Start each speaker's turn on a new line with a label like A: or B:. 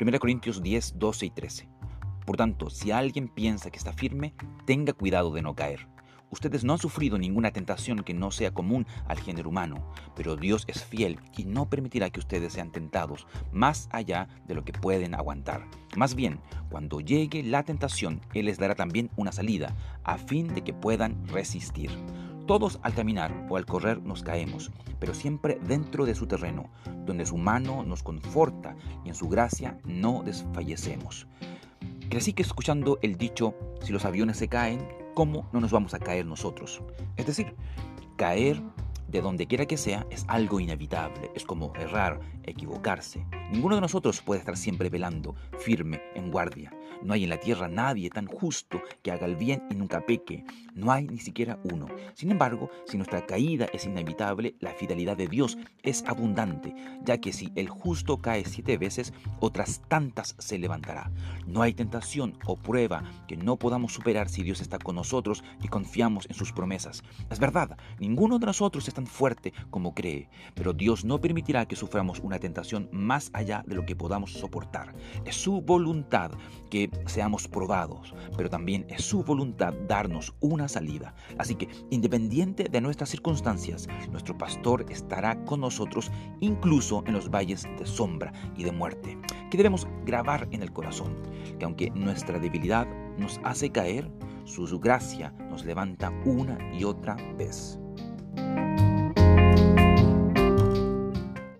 A: 1 Corintios 10, 12 y 13. Por tanto, si alguien piensa que está firme, tenga cuidado de no caer. Ustedes no han sufrido ninguna tentación que no sea común al género humano, pero Dios es fiel y no permitirá que ustedes sean tentados más allá de lo que pueden aguantar. Más bien, cuando llegue la tentación, Él les dará también una salida, a fin de que puedan resistir. Todos al caminar o al correr nos caemos, pero siempre dentro de su terreno, donde su mano nos conforta y en su gracia no desfallecemos. Crecí que escuchando el dicho, si los aviones se caen, ¿cómo no nos vamos a caer nosotros? Es decir, caer de donde quiera que sea es algo inevitable, es como errar, equivocarse. Ninguno de nosotros puede estar siempre velando, firme, en guardia. No hay en la tierra nadie tan justo que haga el bien y nunca peque. No hay ni siquiera uno. Sin embargo, si nuestra caída es inevitable, la fidelidad de Dios es abundante, ya que si el justo cae siete veces, otras tantas se levantará. No hay tentación o prueba que no podamos superar si Dios está con nosotros y confiamos en sus promesas. Es verdad, ninguno de nosotros es fuerte como cree, pero Dios no permitirá que suframos una tentación más allá de lo que podamos soportar. Es su voluntad que seamos probados, pero también es su voluntad darnos una salida. Así que, independiente de nuestras circunstancias, nuestro pastor estará con nosotros incluso en los valles de sombra y de muerte, que debemos grabar en el corazón, que aunque nuestra debilidad nos hace caer, su gracia nos levanta una y otra vez.